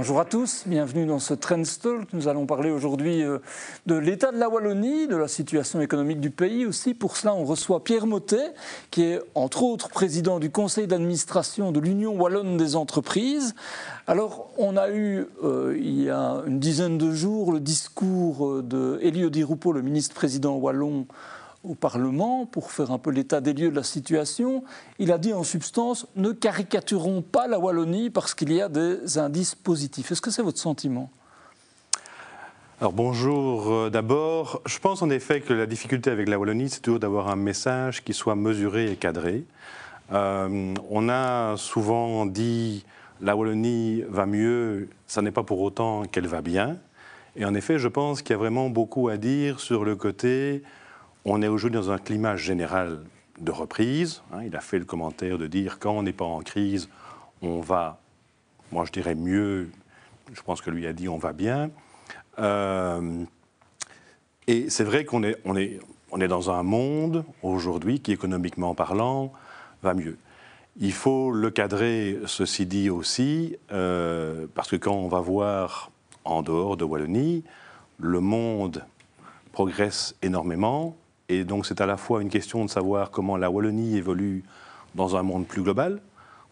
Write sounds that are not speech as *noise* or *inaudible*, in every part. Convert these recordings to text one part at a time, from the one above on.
Bonjour à tous, bienvenue dans ce Trendstalk. Nous allons parler aujourd'hui euh, de l'état de la Wallonie, de la situation économique du pays aussi. Pour cela, on reçoit Pierre Motet, qui est entre autres président du conseil d'administration de l'Union wallonne des entreprises. Alors, on a eu euh, il y a une dizaine de jours le discours euh, de Elio Di le ministre-président wallon, au Parlement pour faire un peu l'état des lieux de la situation. Il a dit en substance ne caricaturons pas la Wallonie parce qu'il y a des indices positifs. Est-ce que c'est votre sentiment? Alors bonjour euh, d'abord. Je pense en effet que la difficulté avec la Wallonie, c'est toujours d'avoir un message qui soit mesuré et cadré. Euh, on a souvent dit la Wallonie va mieux, ça n'est pas pour autant qu'elle va bien. Et en effet, je pense qu'il y a vraiment beaucoup à dire sur le côté on est aujourd'hui dans un climat général de reprise. Hein. il a fait le commentaire de dire quand on n'est pas en crise, on va, moi je dirais mieux, je pense que lui a dit on va bien. Euh, et c'est vrai qu'on est, on est, on est dans un monde aujourd'hui qui, économiquement parlant, va mieux. Il faut le cadrer, ceci dit aussi, euh, parce que quand on va voir en dehors de Wallonie, le monde progresse énormément, et donc c'est à la fois une question de savoir comment la Wallonie évolue dans un monde plus global,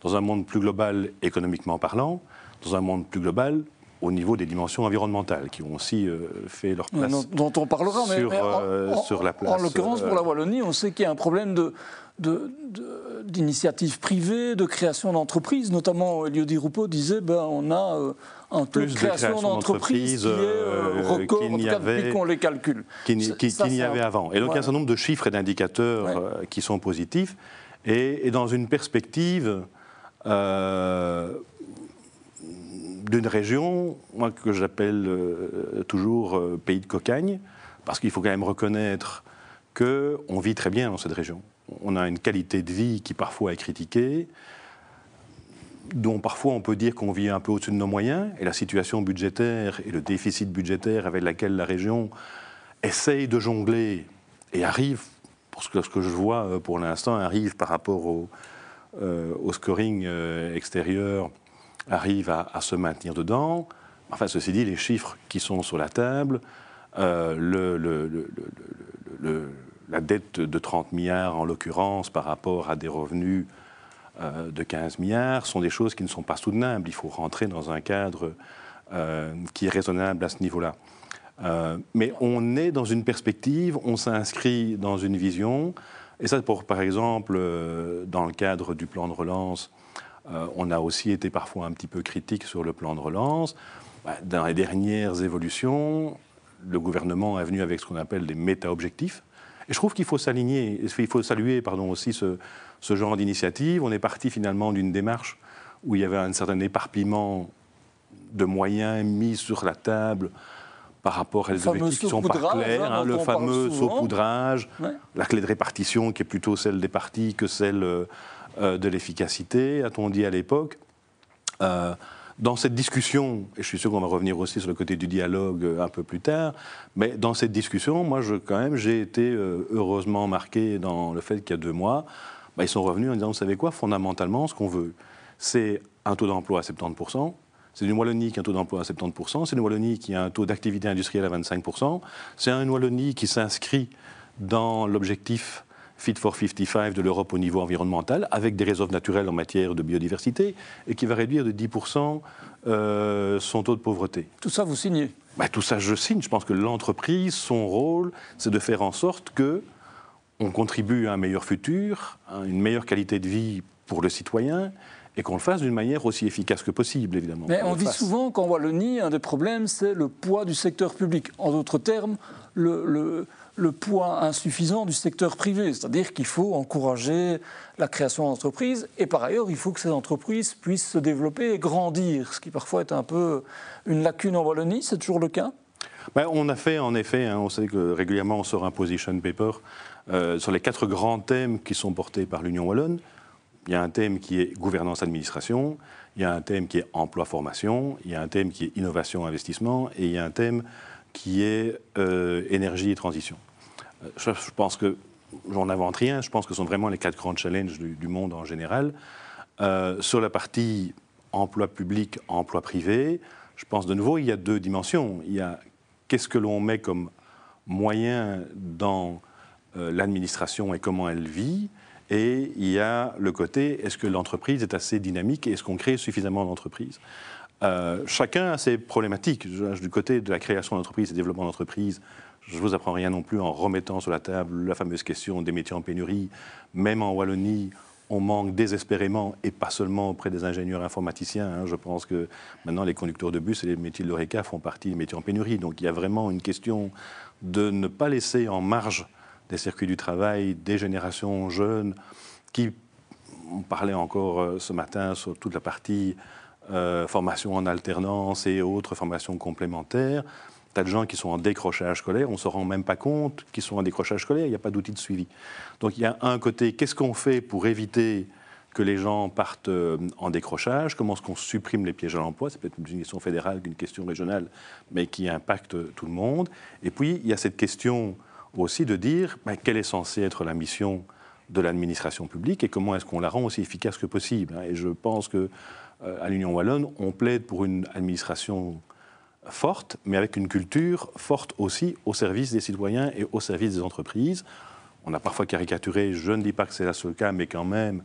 dans un monde plus global économiquement parlant, dans un monde plus global au niveau des dimensions environnementales qui ont aussi euh, fait leur place. Dont, on parlera, mais, sur, euh, sur la place. En l'occurrence, pour la euh, Wallonie, on sait qu'il y a un problème de, d'initiatives privées, de création d'entreprises. Notamment, Elio Di Rupo disait ben, on a un taux de création, d'entreprises qui est euh, record, en tout cas depuis qu'on les calcule. Qu'il n'y avait avant. Et donc il y a un certain nombre de chiffres et d'indicateurs euh, qui sont positifs. Et, dans une perspective euh, d'une région, que j'appelle toujours pays de cocagne, parce qu'il faut quand même reconnaître qu'on vit très bien dans cette région. On a une qualité de vie qui parfois est critiquée, dont parfois on peut dire qu'on vit un peu au-dessus de nos moyens, et la situation budgétaire et le déficit budgétaire avec lequel la région essaye de jongler et arrive, pour ce que, je vois euh, pour l'instant, arrive par rapport au, euh, scoring euh, extérieur, arrive à, se maintenir dedans. Enfin, ceci dit, les chiffres qui sont sur la table, le, la dette de 30 milliards en l'occurrence par rapport à des revenus euh, de 15 milliards sont des choses qui ne sont pas soutenables. Il faut rentrer dans un cadre euh, qui est raisonnable à ce niveau-là. Euh, mais on est dans une perspective, on s'inscrit dans une vision, et ça, pour, par exemple, dans le cadre du plan de relance, on a aussi été parfois un petit peu critique sur le plan de relance. Bah, dans les dernières évolutions, le gouvernement est venu avec ce qu'on appelle des méta-objectifs. Et je trouve qu'il faut s'aligner, il faut saluer pardon, aussi ce, ce genre d'initiative. On est parti finalement d'une démarche où il y avait un certain éparpillement de moyens mis sur la table par rapport à des objectifs qui sont pas clairs, hein, le fameux saupoudrage, la clé de répartition qui est plutôt celle des partis que celle euh, de l'efficacité, a-t-on dit à l'époque. Euh, dans cette discussion, et je suis sûr qu'on va revenir aussi sur le côté du dialogue euh, un peu plus tard, mais dans cette discussion, moi, quand même, j'ai été heureusement marqué dans le fait qu'il y a deux mois, bah, ils sont revenus en disant, vous savez quoi, fondamentalement, ce qu'on veut, c'est un taux d'emploi à 70%, c'est une Wallonie qui a un taux d'emploi à 70%, c'est une Wallonie qui a un taux d'activité industrielle à 25%, c'est une Wallonie qui s'inscrit dans l'objectif Fit for 55 de l'Europe au niveau environnemental, avec des réserves naturelles en matière de biodiversité, et qui va réduire de 10% euh, son taux de pauvreté. Tout ça, vous signez? Bah, Tout ça, je signe. Je pense que l'entreprise, son rôle, c'est de faire en sorte que on contribue à un meilleur futur, à une meilleure qualité de vie pour le citoyen, et qu'on le fasse d'une manière aussi efficace que possible, évidemment. Mais on, dit souvent qu'en Wallonie, un des problèmes, c'est le poids du secteur public. En d'autres termes, le, poids insuffisant du secteur privé. C'est-à-dire qu'il faut encourager la création d'entreprises, et par ailleurs, il faut que ces entreprises puissent se développer et grandir, ce qui parfois est un peu une lacune en Wallonie. C'est toujours le cas? Ben, on a fait en effet, hein, on sait que régulièrement on sort un position paper euh, sur les quatre grands thèmes qui sont portés par l'Union wallonne. Il y a un thème qui est gouvernance-administration, il y a un thème qui est emploi-formation, il y a un thème qui est innovation-investissement et il y a un thème qui est euh, énergie et transition. Euh, je, pense que, j'en invente rien, je pense que ce sont vraiment les quatre grands challenges du, monde en général. sur la partie emploi public, emploi privé, je pense de nouveau, il y a deux dimensions. Il y a qu'est-ce que l'on met comme moyen dans euh, l'administration et comment elle vit. Et il y a le côté, est-ce que l'entreprise est assez dynamique et est-ce qu'on crée suffisamment d'entreprises? Euh, Chacun a ses problématiques. Du côté de la création d'entreprises et développement d'entreprises, je ne vous apprends rien non plus en remettant sur la table la fameuse question des métiers en pénurie. Même en Wallonie, on manque désespérément, et pas seulement auprès des ingénieurs informaticiens. Hein. Je pense que maintenant, les conducteurs de bus et les métiers de l'ORECA font partie des métiers en pénurie. Donc il y a vraiment une question de ne pas laisser en marge des circuits du travail des générations jeunes qui, on parlait encore euh, ce matin sur toute la partie euh, formation en alternance et autres formations complémentaires, tas de gens qui sont en décrochage scolaire, on ne se rend même pas compte qu'ils sont en décrochage scolaire, il n'y a pas d'outil de suivi. Donc il y a un côté, qu'est-ce qu'on fait pour éviter que les gens partent euh, en décrochage? Comment est-ce qu'on supprime les pièges à l'emploi? C'est peut-être une question fédérale qu'une question régionale, mais qui impacte tout le monde. Et puis, il y a cette question aussi de dire ben, quelle est censée être la mission de l'administration publique et comment est-ce qu'on la rend aussi efficace que possible. Hein? Et je pense que euh, l'Union wallonne, on plaide pour une administration forte, mais avec une culture forte aussi au service des citoyens et au service des entreprises. On a parfois caricaturé, je ne dis pas que c'est la seule cas, mais quand même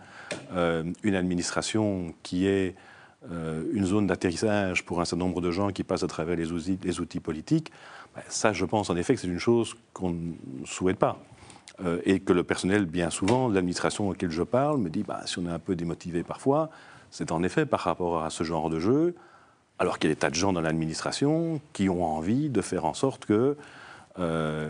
euh, une administration qui est euh, une zone d'atterrissage pour un certain nombre de gens qui passent à travers les outils, politiques. Ben, ça, je pense en effet que c'est une chose qu'on ne souhaite pas. Euh, et que le personnel, bien souvent, l'administration auquel je parle, me dit bah, si on est un peu démotivé parfois, c'est en effet par rapport à ce genre de jeu alors qu'il y a des tas de gens dans l'administration qui ont envie de faire en sorte que, euh,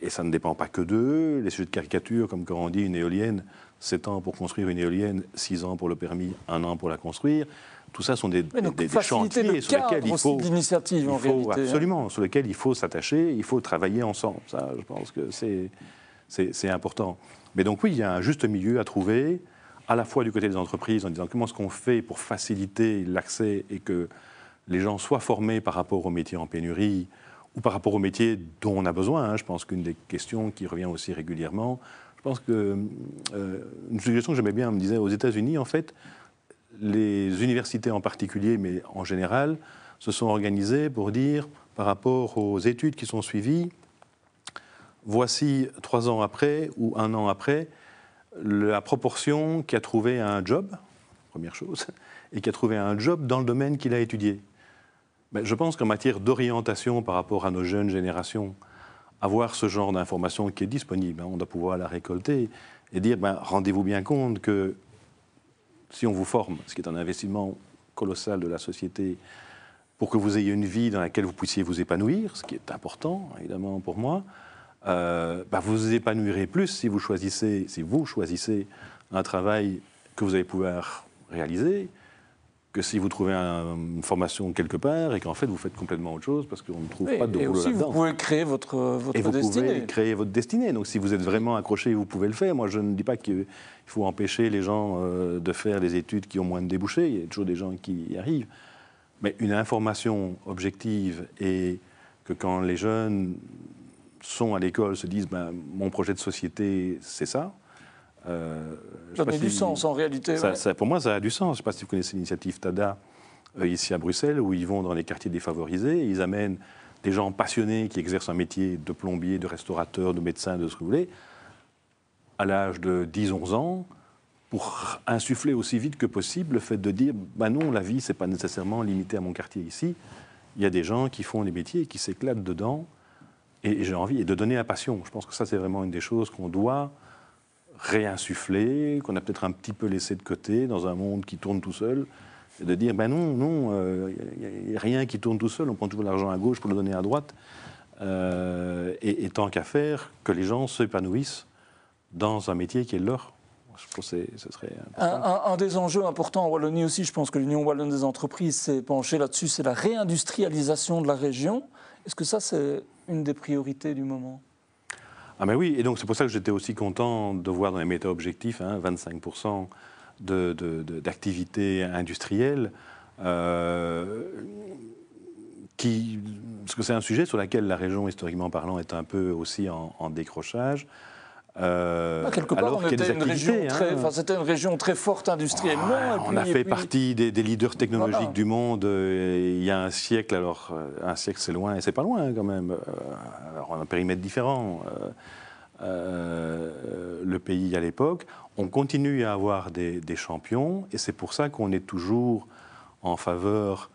et ça ne dépend pas que d'eux, les sujets de caricature, comme quand on dit une éolienne, 7 ans pour construire une éolienne, 6 ans pour le permis, 1 an pour la construire. Tout ça sont des, des, chantiers sur lesquels il faut, il faut hein. absolument, sur lesquels il faut s'attacher, il faut travailler ensemble. Ça, je pense que c'est important. Mais donc oui, il y a un juste milieu à trouver à la fois du côté des entreprises en disant comment est-ce qu'on fait pour faciliter l'accès et que les gens soient formés par rapport aux métiers en pénurie ou par rapport aux métiers dont on a besoin. Hein. Je pense qu'une des questions qui revient aussi régulièrement, je pense que euh, une suggestion que j'aimais bien, on me disait aux États-Unis, en fait, les universités en particulier, mais en général, se sont organisées pour dire, par rapport aux études qui sont suivies, voici trois ans après ou un an après, la proportion qui a trouvé un job, première chose, et qui a trouvé un job dans le domaine qu'il a étudié. Ben, je pense qu'en matière d'orientation par rapport à nos jeunes générations, avoir ce genre d'information qui est disponible, hein, on doit pouvoir la récolter et dire ben, rendez-vous bien compte que si on vous forme, ce qui est un investissement colossal de la société, pour que vous ayez une vie dans laquelle vous puissiez vous épanouir, ce qui est important évidemment pour moi, euh, bah, vous vous épanouirez plus si vous choisissez, si vous choisissez un travail que vous allez pouvoir réaliser que si vous trouvez une formation quelque part et qu'en fait vous faites complètement autre chose parce qu'on ne trouve pas de et boulot là-dedans. Vous pouvez créer votre, votre et vous destinée. pouvez créer votre destinée. Donc si vous êtes vraiment accroché, vous pouvez le faire. Moi, je ne dis pas qu'il faut empêcher les gens euh, de faire des études qui ont moins de débouchés. Il y a toujours des gens qui y arrivent. Mais une information objective et que quand les jeunes sont à l'école se disent ben, mon projet de société, c'est ça. Euh, ça a du sens en réalité. pour moi, ça a du sens. Je ne sais pas si vous connaissez l'initiative TADA euh, ici à Bruxelles, où ils vont dans les quartiers défavorisés et ils amènent des gens passionnés qui exercent un métier de plombier, de restaurateur, de médecin, de ce que vous voulez, à l'âge de 10-11 ans, pour insuffler aussi vite que possible le fait de dire ben non, la vie, ce n'est pas nécessairement limité à mon quartier ici. Il y a des gens qui font des métiers et qui s'éclatent dedans et, j'ai envie de donner la passion. Je pense que ça, c'est vraiment une des choses qu'on doit réinsuffler, qu'on a peut-être un petit peu laissé de côté dans un monde qui tourne tout seul, et de dire ben non, non, il euh, n'y a, rien qui tourne tout seul, on prend toujours l'argent à gauche pour le donner à droite. Euh, et, tant qu'à faire, que les gens s'épanouissent dans un métier qui est leur. Je pense que ce serait un, un, des enjeux importants en Wallonie aussi, je pense que l'Union Wallonne des entreprises s'est penchée là-dessus, c'est la réindustrialisation de la région. Est-ce que ça, c'est une des priorités du moment ah mais oui, et donc c'est pour ça que j'étais aussi content de voir dans les méta-objectifs hein, 25% d'activité de, industrielle, euh, qui, parce que c'est un sujet sur lequel la région, historiquement parlant, est un peu aussi en, décrochage. Euh, bah, quelque part, on était une région très, hein. c'était une région très forte industriellement. on a fait partie des, leaders technologiques du monde euh, il y a un siècle. Alors, euh, un siècle, c'est loin et c'est pas loin quand même. alors, on a un périmètre différent. le pays à l'époque. On continue à avoir des, des champions et c'est pour ça qu'on est toujours en faveur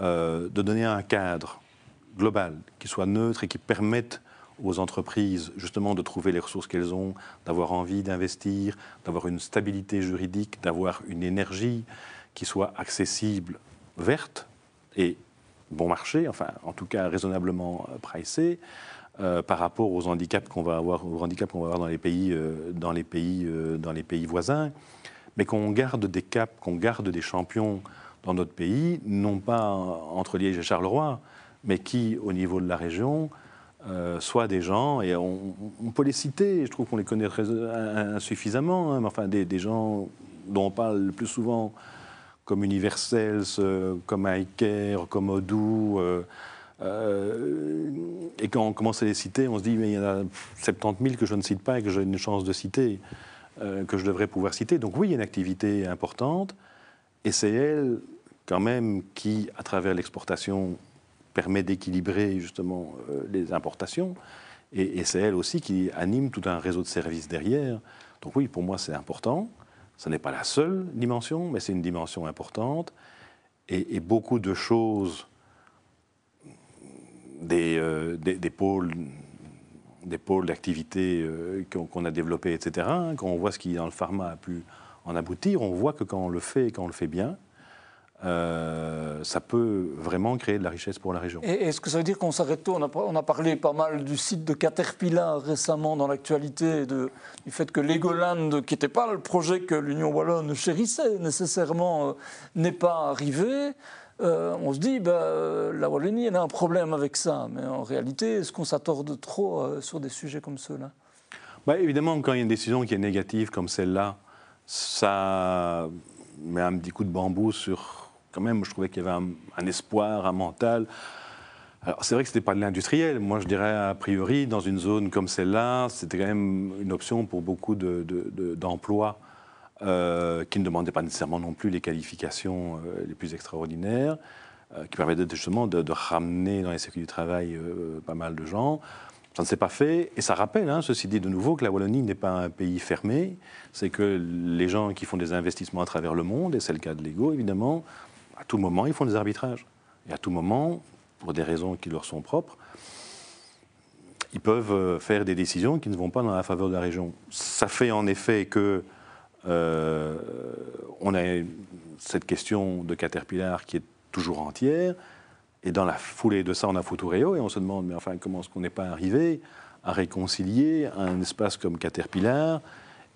de donner un cadre global qui soit neutre et qui permette aux entreprises justement de trouver les ressources qu'elles ont, d'avoir envie d'investir, d'avoir une stabilité juridique, d'avoir une énergie qui soit accessible, verte et bon marché, enfin en tout cas raisonnablement euh, pricée. Euh, par rapport aux handicaps qu'on va avoir, aux handicaps qu'on va avoir dans les pays, euh, dans les pays, dans les pays voisins, mais qu'on garde des caps, qu'on garde des champions dans notre pays, non pas entre Liège et Charleroi, mais qui, au niveau de la région, euh, soit des gens, et on, peut les citer, je trouve qu'on les connaît très, insuffisamment, hein, mais enfin des, gens dont on parle le plus souvent comme Universels, euh, comme Iker, comme Odoo. Euh, et quand on commence à les citer, on se dit, mais il y en a 70 000 que je ne cite pas et que j'ai une chance de citer, que je devrais pouvoir citer. Donc oui, il y a une activité importante, et c'est elle, quand même, qui, à travers l'exportation, permet d'équilibrer justement euh, les importations. Et, c'est elle aussi qui anime tout un réseau de services derrière. Donc oui, pour moi, c'est important. Ce n'est pas la seule dimension, mais c'est une dimension importante. Et, beaucoup de choses, des, euh, des, pôles des pôles d'activité euh, qu'on a développés, etc. Quand on voit ce qui, dans le pharma, a pu en aboutir, on voit que quand on le fait quand on le fait bien, euh, ça peut vraiment créer de la richesse pour la région. Et est-ce que ça veut dire qu'on s'arrête tôt on a, parlé pas mal du site de Caterpillar récemment dans l'actualité, du fait que Legoland, qui n'était pas le projet que l'Union Wallonne chérissait nécessairement, euh, n'est pas arrivé. Euh, on se dit, ben, la Wallonie, elle a un problème avec ça. Mais en réalité, est-ce qu'on s'attorde trop sur des sujets comme ceux-là? Bah, Évidemment, quand il y a une décision qui est négative comme celle-là, ça met un petit coup de bambou sur quand même, je trouvais qu'il y avait un, espoir, un mental. Alors, c'est vrai que ce n'était pas de l'industriel. Moi, je dirais, a priori, dans une zone comme celle-là, c'était quand même une option pour beaucoup d'emplois de, euh, qui ne demandaient pas nécessairement non plus les qualifications euh, les plus extraordinaires, euh, qui permettaient justement de, ramener dans les circuits du travail pas mal de gens. Ça ne s'est pas fait, et ça rappelle, hein, ceci dit de nouveau, que la Wallonie n'est pas un pays fermé. C'est que les gens qui font des investissements à travers le monde, et c'est le cas de Lego évidemment, à tout moment, ils font des arbitrages. Et à tout moment, pour des raisons qui leur sont propres, ils peuvent euh, faire des décisions qui ne vont pas dans la faveur de la région. Ça fait en effet que euh, on a cette question de Caterpillar qui est toujours entière, et dans la foulée de ça, on a Futureo, et on se demande, mais enfin, comment est-ce qu'on n'est pas arrivé à réconcilier un espace comme Caterpillar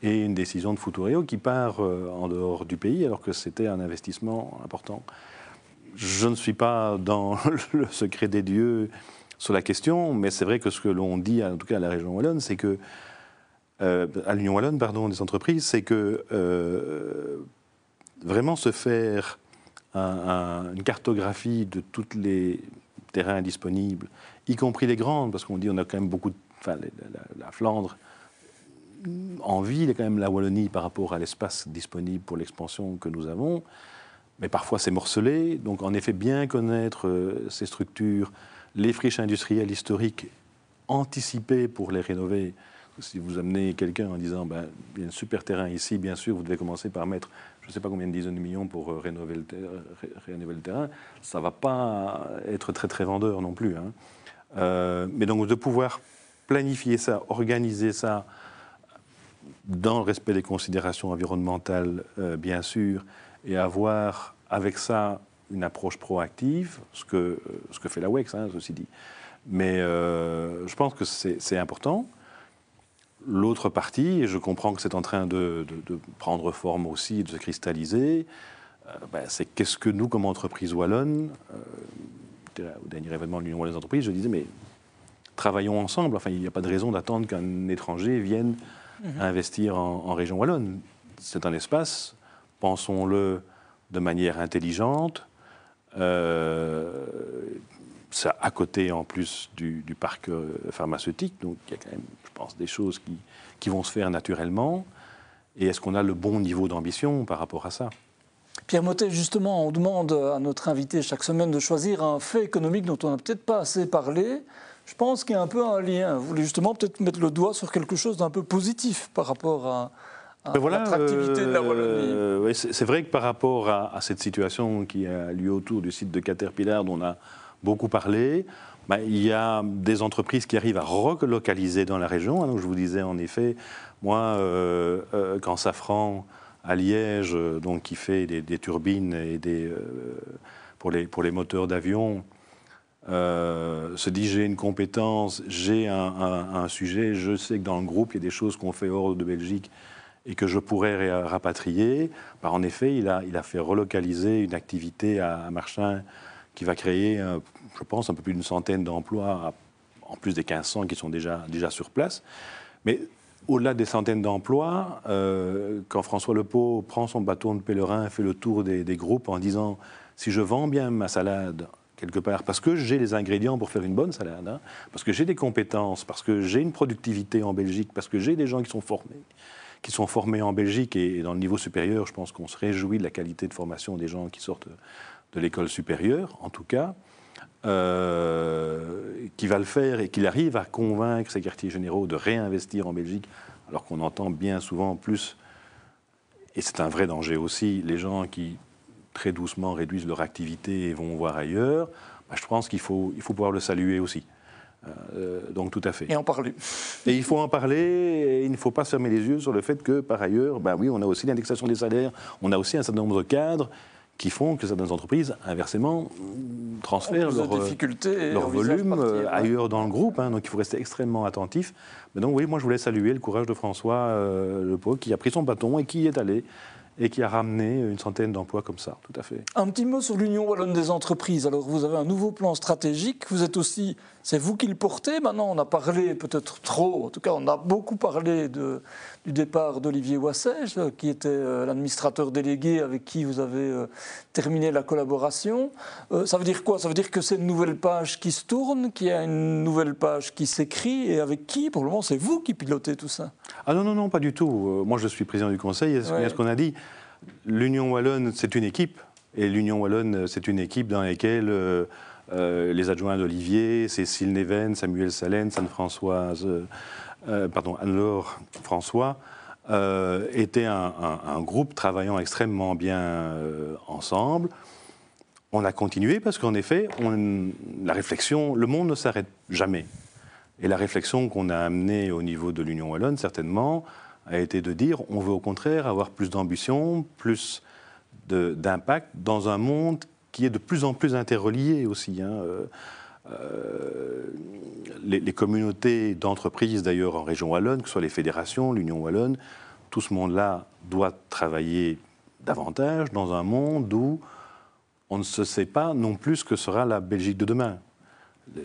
et une décision de Futureo qui part euh, en dehors du pays alors que c'était un investissement important. Je ne suis pas dans *laughs* le secret des dieux sur la question, mais c'est vrai que ce que l'on dit, en tout cas à la région wallonne, c'est que euh, à l'Union wallonne, pardon, des entreprises, c'est que euh, vraiment se faire une cartographie de tous les terrains disponibles, y compris les grandes, parce qu'on dit on a quand même beaucoup, de, enfin, la Flandre en ville, quand même la Wallonie par rapport à l'espace disponible pour l'expansion que nous avons. Mais parfois c'est morcelé. Donc en effet, bien connaître euh, ces structures, les friches industrielles historiques, anticiper pour les rénover. Si vous amenez quelqu'un en disant ben, il y a un super terrain ici, bien sûr, vous devez commencer par mettre je ne sais pas combien de dizaines de millions pour euh, rénover le, terrain, ça ne va pas être très très vendeur non plus. Hein. Euh, mais donc de pouvoir planifier ça, organiser ça, dans le respect des considérations environnementales, euh, bien sûr, et avoir avec ça une approche proactive, ce que, euh, ce que fait la WEX, hein, ceci dit. Mais euh, je pense que c'est important. L'autre partie, et je comprends que c'est en train de, prendre forme aussi, de se cristalliser, ben, c'est qu'est-ce que nous, comme entreprise wallonne, au dernier événement de l'Union wallonne des entreprises, je disais, mais travaillons ensemble. Enfin, il n'y a pas de raison d'attendre qu'un étranger vienne Investir en, région wallonne. C'est un espace, pensons-le de manière intelligente, euh, c'est à côté en plus du, parc euh, pharmaceutique, donc il y a quand même, je pense, des choses qui, qui vont se faire naturellement. Et est-ce qu'on a le bon niveau d'ambition par rapport à ça? Pierre Motet, justement, on demande à notre invité chaque semaine de choisir un fait économique dont on n'a peut-être pas assez parlé. Je pense qu'il y a un peu un lien. Vous voulez justement peut-être mettre le doigt sur quelque chose d'un peu positif par rapport à, l'attractivité de la Wallonie. Euh, c'est vrai que par rapport à, cette situation qui a lieu autour du site de Caterpillar, dont on a beaucoup parlé, bah, il y a des entreprises qui arrivent à relocaliser dans la région. donc je vous disais en effet, moi, euh, euh, quand Safran à Liège, donc qui fait des, turbines et des, pour, les, pour les moteurs d'avion, se dit j'ai une compétence, j'ai un, sujet, je sais que dans le groupe, il y a des choses qu'on fait hors de Belgique et que je pourrais rapatrier. Bah, en effet, il a, fait relocaliser une activité à, Marchin qui va créer, je pense, un peu plus d'une centaine d'emplois, en plus des 1500 qui sont déjà, sur place. Mais au-delà des centaines d'emplois, euh, quand François Lepeau prend son bâton de pèlerin fait le tour des, groupes en disant si je vends bien ma salade quelque part, parce que j'ai les ingrédients pour faire une bonne salade, hein, parce que j'ai des compétences, parce que j'ai une productivité en Belgique, parce que j'ai des gens qui sont formés, qui sont formés en Belgique et, dans le niveau supérieur, je pense qu'on se réjouit de la qualité de formation des gens qui sortent de l'école supérieure, en tout cas. Euh, qui va le faire et qu'il arrive à convaincre ses quartiers généraux de réinvestir en Belgique, alors qu'on entend bien souvent plus, et c'est un vrai danger aussi, les gens qui très doucement réduisent leur activité et vont voir ailleurs, bah, je pense qu'il faut, il faut pouvoir le saluer aussi. Euh, donc tout à fait. Et en parler. Et il faut en parler, et il ne faut pas fermer les yeux sur le fait que, par ailleurs, ben oui, on a aussi l'indexation des salaires, on a aussi un certain nombre de cadres qui font que certaines entreprises, inversement, transfèrent leur, leur volume euh, ailleurs dans le groupe. Hein, donc il faut rester extrêmement attentif. Mais donc oui, moi je voulais saluer le courage de François euh, Lepeau qui a pris son bâton et qui y est allé et qui a ramené une centaine d'emplois comme ça, tout à fait. Un petit mot sur l'Union wallonne des entreprises. Alors vous avez un nouveau plan stratégique, vous êtes aussi, c'est vous qui le portez. Maintenant, on a parlé peut-être trop, en tout cas, on a beaucoup parlé de, du départ d'Olivier Wassège, qui était euh, l'administrateur délégué avec qui vous avez euh, terminé la collaboration. Euh, ça veut dire quoi? Ça veut dire que c'est une nouvelle page qui se tourne, qu'il y a une nouvelle page qui s'écrit, et avec qui? Pour le moment, c'est vous qui pilotez tout ça Ah non, non, non, pas du tout. Moi, je suis président du conseil, et ce qu'on a dit. L'Union Wallonne, c'est une équipe. Et l'Union Wallonne, c'est une équipe dans laquelle euh, euh, les adjoints d'Olivier, Cécile Neven, Samuel Salène, Anne-Françoise, euh, pardon, Anne-Laure François, étaient un, groupe travaillant extrêmement bien ensemble. On a continué parce qu'en effet, la réflexion, le monde ne s'arrête jamais. Et la réflexion qu'on a amenée au niveau de l'Union Wallonne, certainement, a été de dire on veut au contraire avoir plus d'ambition, plus d'impact dans un monde qui est de plus en plus interrelié aussi. Hein. Euh, euh, les, communautés d'entreprises, d'ailleurs en région wallonne, que ce soit les fédérations, l'Union wallonne, tout ce monde-là doit travailler davantage dans un monde où on ne se sait pas non plus ce que sera la Belgique de demain.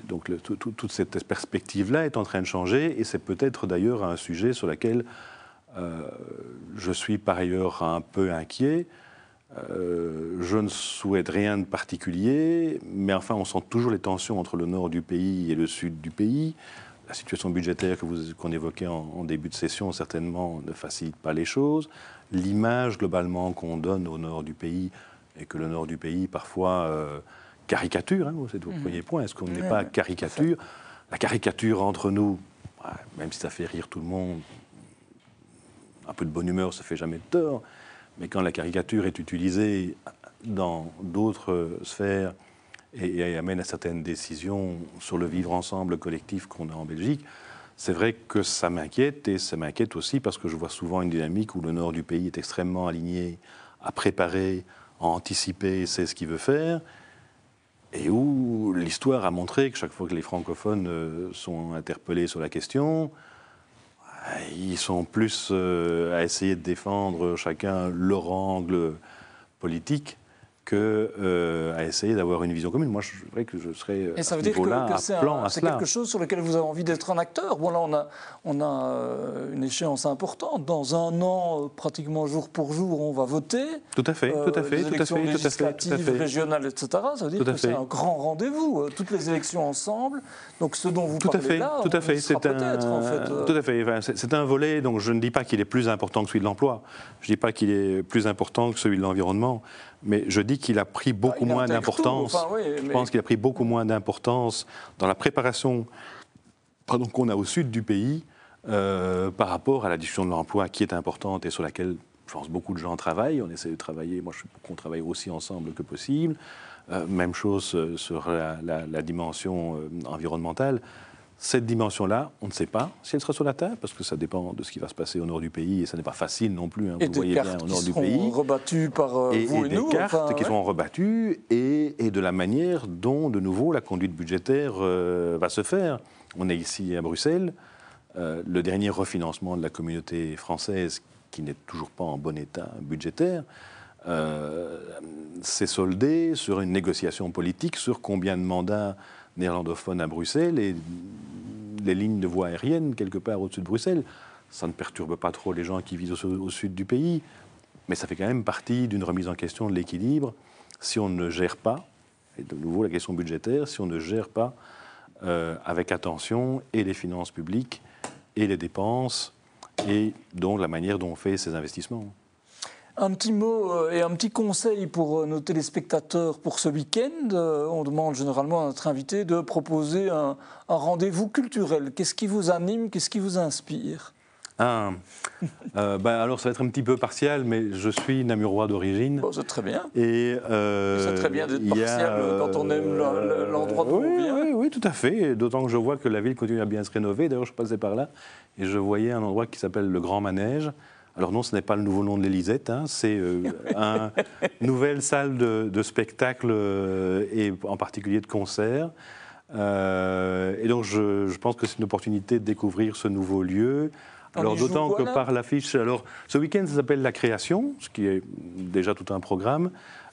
Donc toute cette perspective-là est en train de changer et c'est peut-être d'ailleurs un sujet sur lequel euh, je suis par ailleurs un peu inquiet. Euh, je ne souhaite rien de particulier, mais enfin, on sent toujours les tensions entre le nord du pays et le sud du pays. La situation budgétaire qu'on évoquait en, début de session, certainement, ne facilite pas les choses. L'image, globalement, qu'on donne au nord du pays, et que le nord du pays, parfois, euh, caricature, hein, c'est votre mmh. premier point, est-ce qu'on n'est pas caricature? La caricature entre nous, même si ça fait rire tout le monde, un peu de bonne humeur, ça fait jamais de tort, mais quand la caricature est utilisée dans d'autres sphères et, amène à certaines décisions sur le vivre ensemble collectif qu'on a en Belgique, c'est vrai que ça m'inquiète et ça m'inquiète aussi parce que je vois souvent une dynamique où le nord du pays est extrêmement aligné à préparer, à anticiper, c'est ce qu'il veut faire, et où l'histoire a montré que chaque fois que les francophones euh, sont interpellés sur la question, ils sont plus euh, à essayer de défendre chacun leur angle politique que euh, à essayer d'avoir une vision commune. Moi, je dirais que je serais Et ça veut dire que, c'est quelque chose sur lequel vous avez envie d'être un acteur? Bon, là, on a, on a euh, une échéance importante. Dans un an, pratiquement jour pour jour, on va voter. Tout à fait, tout à fait, tout à fait, législatives, tout à fait. régionales, etc. Ça veut dire que c'est un grand rendez-vous. Toutes les élections ensemble. Donc, ce dont vous tout parlez à fait, là, tout à fait. C'est un, en fait, tout à fait. c'est un volet. Donc, je ne dis pas qu'il est plus important que celui de l'emploi. Je ne dis pas qu'il est plus important que celui de l'environnement mais je dis qu'il a pris beaucoup ah, moins d'importance. Je pense qu'il a pris beaucoup moins d'importance dans la préparation qu'on a au sud du pays euh, par rapport à la discussion de l'emploi qui est importante et sur laquelle je pense beaucoup de gens travaillent. On essaie de travailler, moi je suis pour qu'on travaille aussi ensemble que possible. Euh, même chose euh, sur la, dimension environnementale. Cette dimension-là, on ne sait pas si elle sera sur la table, parce que ça dépend de ce qui va se passer au nord du pays, et ça n'est pas facile non plus, hein, vous voyez bien, au nord du pays. rebattues par euh, et, vous et, et des cartes qui seront rebattues, et, de la manière dont, de nouveau, la conduite budgétaire euh, va se faire. On est ici à Bruxelles, euh, le dernier refinancement de la communauté française, qui n'est toujours pas en bon état budgétaire, s'est soldé sur une négociation politique sur combien de mandats néerlandophones à Bruxelles et les lignes de voie aérienne quelque part au-dessus de Bruxelles. Ça ne perturbe pas trop les gens qui vivent au, sud du pays, mais ça fait quand même partie d'une remise en question de l'équilibre si on ne gère pas, et de nouveau la question budgétaire, si on ne gère pas euh, avec attention et les finances publiques et les dépenses et donc la manière dont on fait ces investissements. Un petit mot euh, et un petit conseil pour euh, nos téléspectateurs pour ce week-end. Euh, on demande généralement à notre invité de proposer un, rendez-vous culturel. Qu'est-ce qui vous anime? Qu'est-ce qui vous inspire? Ah, ben alors ça va être un petit peu partial, mais je suis namurois d'origine. Bon, c'est très bien. Et c'est très bien d'être partial quand on aime l'endroit où oui, vient. Oui, oui, tout à fait. D'autant que je vois que la ville continue à bien se rénover. D'ailleurs, je passais par là et je voyais un endroit qui s'appelle le Grand Manège. Alors non, ce n'est pas le nouveau nom de hein, c'est euh, *laughs* une nouvelle salle de, spectacle euh, et en particulier de concert. Euh, et donc je, pense que c'est une opportunité de découvrir ce nouveau lieu. Alors d'autant que par l'affiche, alors ce week-end ça s'appelle la création, ce qui est déjà tout un programme.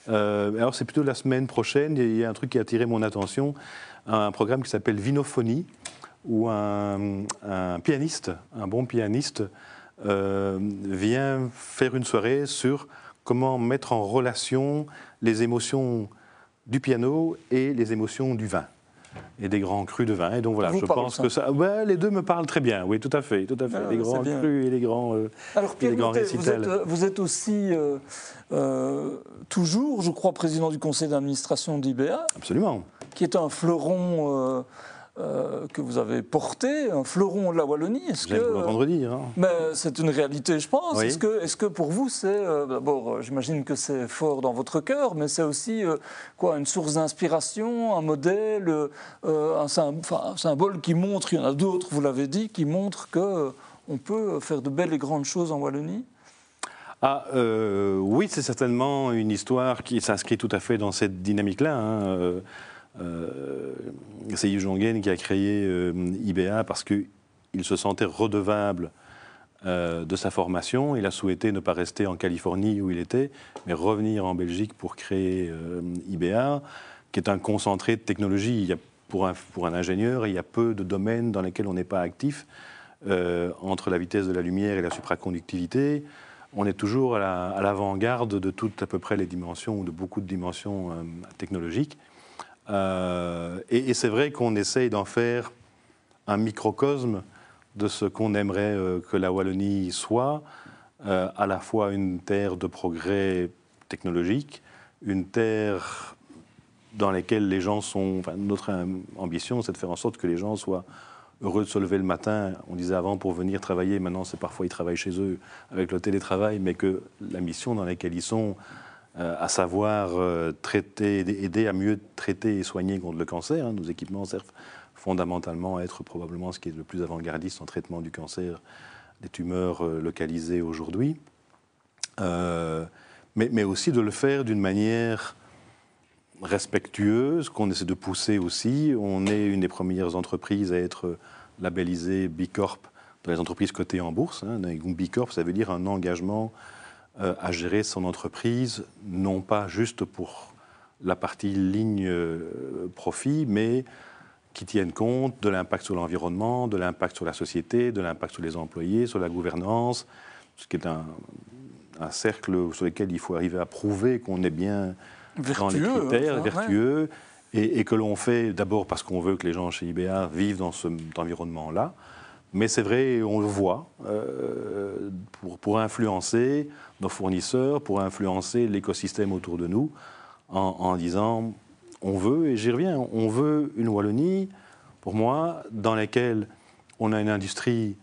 alors c'est plutôt la semaine prochaine, il y a un truc qui a attiré mon attention, un programme qui s'appelle Vinophonie, où un, un, pianiste, un bon pianiste, euh, vient faire une soirée sur comment mettre en relation les émotions du piano et les émotions du vin et des grands crus de vin. Et donc voilà, je pense que ça, les deux me parlent très bien. Oui, tout à fait, tout à fait. Ah, les grands crus et les grands, euh, Alors, Pierre, Vous êtes, vous êtes aussi euh, toujours, je crois, président du conseil d'administration d'IBA. Absolument. Qui est un fleuron euh, que vous avez porté, un fleuron de la Wallonie. Est-ce que l'entendre dire. Hein. Mais c'est une réalité, je pense. Est-ce que, est que pour vous, c'est euh, d'abord, euh, j'imagine que c'est fort dans votre cœur, mais c'est aussi quoi, une source d'inspiration, un modèle, un, symbole qui montre, il y en a d'autres, vous l'avez dit, qui montre que on peut faire de belles et grandes choses en Wallonie? Ah, oui, c'est certainement une histoire qui s'inscrit tout à fait dans cette dynamique-là. Hein. Euh, c'est Yves Jongen qui a créé euh, IBA parce qu'il se sentait redevable euh, de sa formation. Il a souhaité ne pas rester en Californie où il était, mais revenir en Belgique pour créer IBA, qui est un concentré de technologie. Pour un ingénieur, il y a peu de domaines dans lesquels on n'est pas actif. entre la vitesse de la lumière et la supraconductivité, on est toujours à l'avant-garde de toutes à peu près les dimensions, ou de beaucoup de dimensions technologiques. Euh, et, c'est vrai qu'on essaye d'en faire un microcosme de ce qu'on aimerait euh, que la Wallonie soit, euh, à la fois une terre de progrès technologique, une terre dans laquelle les gens sont... Notre ambition, c'est de faire en sorte que les gens soient heureux de se lever le matin. On disait avant pour venir travailler, maintenant c'est parfois ils travaillent chez eux avec le télétravail, mais que la mission dans laquelle ils sont euh, à savoir euh, traiter, aider à mieux traiter et soigner contre le cancer. Hein. Nos équipements servent fondamentalement à être probablement ce qui est le plus avant-gardiste en traitement du cancer des tumeurs euh, localisées aujourd'hui, mais, aussi de le faire d'une manière respectueuse, qu'on essaie de pousser aussi. On est une des premières entreprises à être labellisée B Corp dans les entreprises cotées en bourse. Hein. B Corp, ça veut dire un engagement à gérer son entreprise, non pas juste pour la partie ligne euh, profit, mais qui tienne compte de l'impact sur l'environnement, de l'impact sur la société, de l'impact sur les employés, sur la gouvernance, ce qui est un, cercle sur lequel il faut arriver à prouver qu'on est bien dans les critères, vertueux, et, que l'on fait d'abord parce qu'on veut que les gens chez IBA vivent dans cet environnement-là. Mais c'est vrai, on le voit, euh, pour, pour, influencer nos fournisseurs, pour influencer l'écosystème autour de nous, en, en disant on veut, et j'y reviens, on veut une Wallonie, pour moi, dans laquelle on a une industrie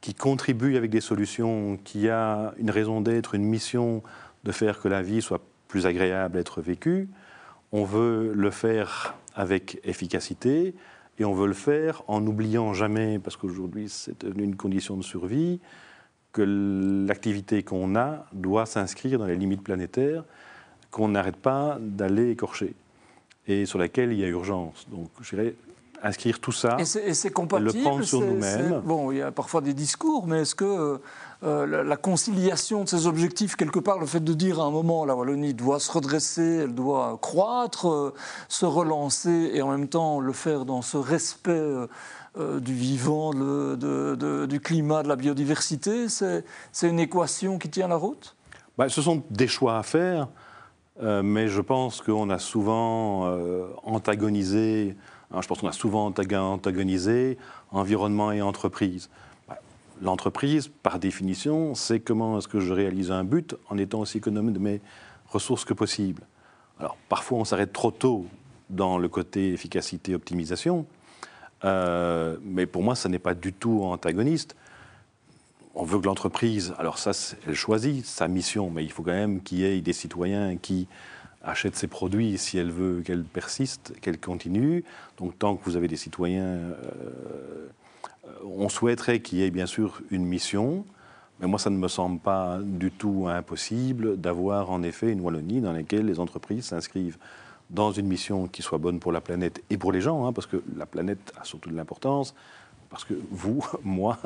qui contribue avec des solutions, qui a une raison d'être, une mission de faire que la vie soit plus agréable à être vécue. On veut le faire avec efficacité et on veut le faire en n'oubliant jamais, parce qu'aujourd'hui c'est une condition de survie, que l'activité qu'on a doit s'inscrire dans les limites planétaires, qu'on n'arrête pas d'aller écorcher et sur laquelle il y a urgence. Donc, inscrire tout ça, et c'est compatible, le prendre sur nous-mêmes. Bon, il y a parfois des discours, mais est-ce que euh, la, conciliation de ces objectifs, quelque part, le fait de dire à un moment la Wallonie doit se redresser, elle doit croître, euh, se relancer, et en même temps le faire dans ce respect euh, du vivant, du climat, de la biodiversité, c'est une équation qui tient la route? Bah, Ce sont des choix à faire. Euh, mais je pense qu'on a souvent euh, antagonisé, je pense qu'on a souvent antagonisé environnement et entreprise. Bah, l'entreprise, par définition, c'est comment est-ce que je réalise un but en étant aussi économe de mes ressources que possible. Alors parfois on s'arrête trop tôt dans le côté efficacité, optimisation, euh, mais pour moi ça n'est pas du tout antagoniste on veut que l'entreprise, alors ça, elle choisit sa mission, mais il faut quand même qu'il y ait des citoyens qui achètent ses produits si elle veut qu'elle persiste, qu'elle continue. Donc tant que vous avez des citoyens, euh, on souhaiterait qu'il y ait bien sûr une mission, mais moi ça ne me semble pas du tout impossible d'avoir en effet une Wallonie dans laquelle les entreprises s'inscrivent dans une mission qui soit bonne pour la planète et pour les gens, hein, parce que la planète a surtout de l'importance, parce que vous, *laughs* moi,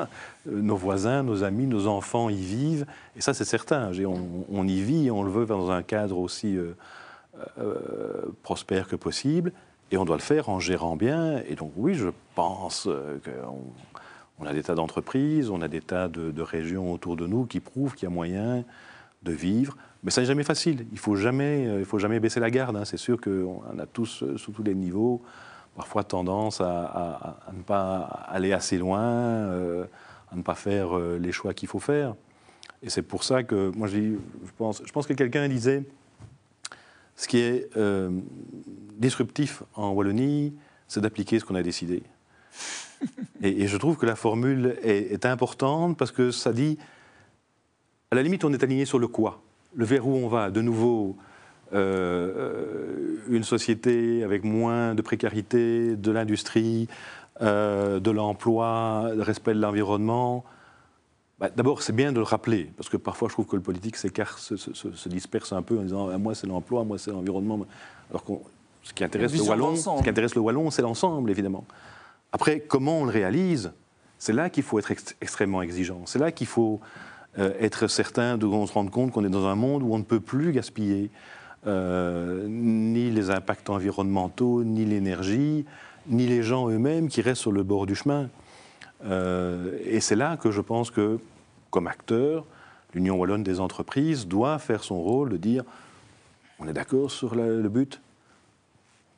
nos voisins, nos amis, nos enfants y vivent, et ça c'est certain, on, y vit, on le veut dans un cadre aussi euh, euh, prospère que possible, et on doit le faire en gérant bien, et donc oui, je pense euh, qu'on a des tas d'entreprises, on a des tas de, régions autour de nous qui prouvent qu'il y a moyen de vivre, mais ça n'est jamais facile, il ne faut, jamais, faut jamais baisser la garde, hein. c'est sûr qu'on a tous, sous tous les niveaux, parfois tendance à, ne pas aller assez loin, euh, à ne pas faire euh, les choix qu'il faut faire. Et c'est pour ça que moi je pense, je pense que quelqu'un disait ce qui est euh, disruptif en Wallonie, c'est d'appliquer ce qu'on a décidé. et, je trouve que la formule est, importante parce que ça dit, à la limite, on est aligné sur le quoi, le vers où on va. De nouveau, euh, une société avec moins de précarité, de l'industrie, euh, de l'emploi, le respect de l'environnement. Bah, d'abord, c'est bien de le rappeler, parce que parfois je trouve que le politique s'écarte, se, disperse un peu en disant ah, moi c'est l'emploi, moi c'est l'environnement. Alors que ce qui intéresse le wallon, ce qui intéresse le wallon, c'est l'ensemble évidemment. Après, comment on le réalise? C'est là qu'il faut être extrêmement exigeant. C'est là qu'il faut euh, être certain de se rendre compte qu'on est dans un monde où on ne peut plus gaspiller, euh, ni les impacts environnementaux, ni l'énergie, ni les gens eux-mêmes qui restent sur le bord du chemin. Euh, et c'est là que je pense que, comme acteur, l'Union wallonne des entreprises doit faire son rôle de dire on est d'accord sur le but.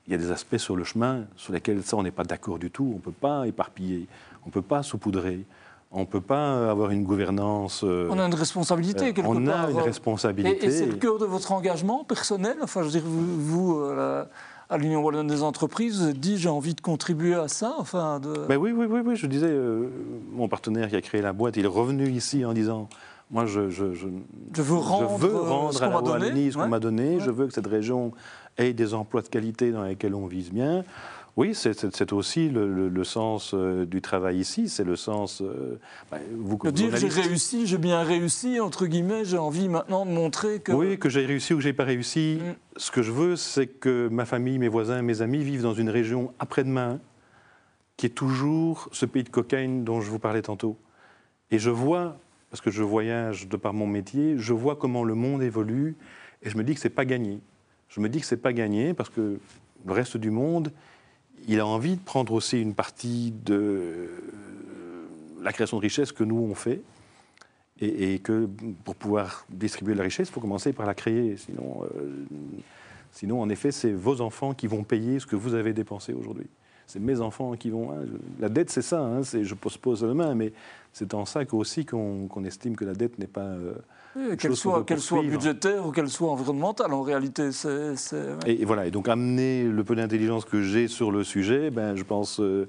Il y a des aspects sur le chemin sur lesquels ça on n'est pas d'accord du tout. On ne peut pas éparpiller, on ne peut pas saupoudrer. On ne peut pas avoir une gouvernance. Euh, on a une responsabilité, quelque on part. On a une responsabilité. Et, c'est le cœur de votre engagement personnel? Enfin, je veux dire, vous, euh, à l'Union Wallonne des entreprises, dit j'ai envie de contribuer à ça enfin, de... ben oui, oui, oui, oui, je disais, euh, mon partenaire qui a créé la boîte, il est revenu ici en disant moi, je, je, je, je veux rendre, veux rendre à la Wallonie ce qu'on m'a donné. Je veux que cette région ait des emplois de qualité dans lesquels on vise bien. Oui, c'est aussi le, sens euh, du travail ici, c'est le sens... Euh, bah, vous, dire j'ai réussi, j'ai bien réussi, entre guillemets, j'ai envie maintenant de montrer que... Oui, que j'ai réussi ou que j'ai pas réussi. Mm. Ce que je veux, c'est que ma famille, mes voisins, mes amis vivent dans une région après-demain qui est toujours ce pays de cocaïne dont je vous parlais tantôt. Et je vois, parce que je voyage de par mon métier, je vois comment le monde évolue et je me dis que c'est pas gagné. Je me dis que c'est pas gagné parce que le reste du monde, il a envie de prendre aussi une partie de la création de richesse que nous on fait. Et, que pour pouvoir distribuer la richesse, il faut commencer par la créer. Sinon, euh, sinon en effet, c'est vos enfants qui vont payer ce que vous avez dépensé aujourd'hui c'est mes enfants qui vont. Hein, la dette, c'est ça. Hein, je pose demain, mais c'est en ça aussi qu'on estime que la dette n'est pas. Euh, qu'elle soit, soit, budgétaire ou qu'elle soit environnementale, en réalité. Et, voilà. Et donc amener le peu d'intelligence que j'ai sur le sujet, ben, je pense. Euh,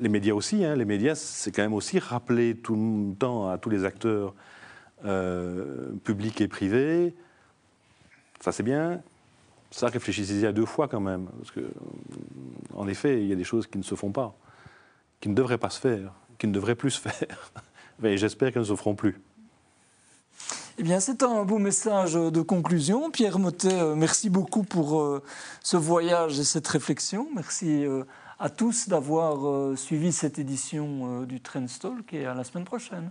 les médias aussi, hein, les médias, c'est quand même aussi rappeler tout le temps à tous les acteurs euh, publics et privés, ça c'est bien, ça, réfléchissez-y à deux fois quand même. Parce que, en effet, il y a des choses qui ne se font pas, qui ne devraient pas se faire, qui ne devraient plus se faire. *laughs* Mais j'espère qu'elles ne se feront plus. Eh bien, c'est un beau message de conclusion. Pierre Motet, euh, merci beaucoup pour euh, ce voyage et cette réflexion. Merci euh, à tous d'avoir suivi cette édition du Trendstalk et à la semaine prochaine.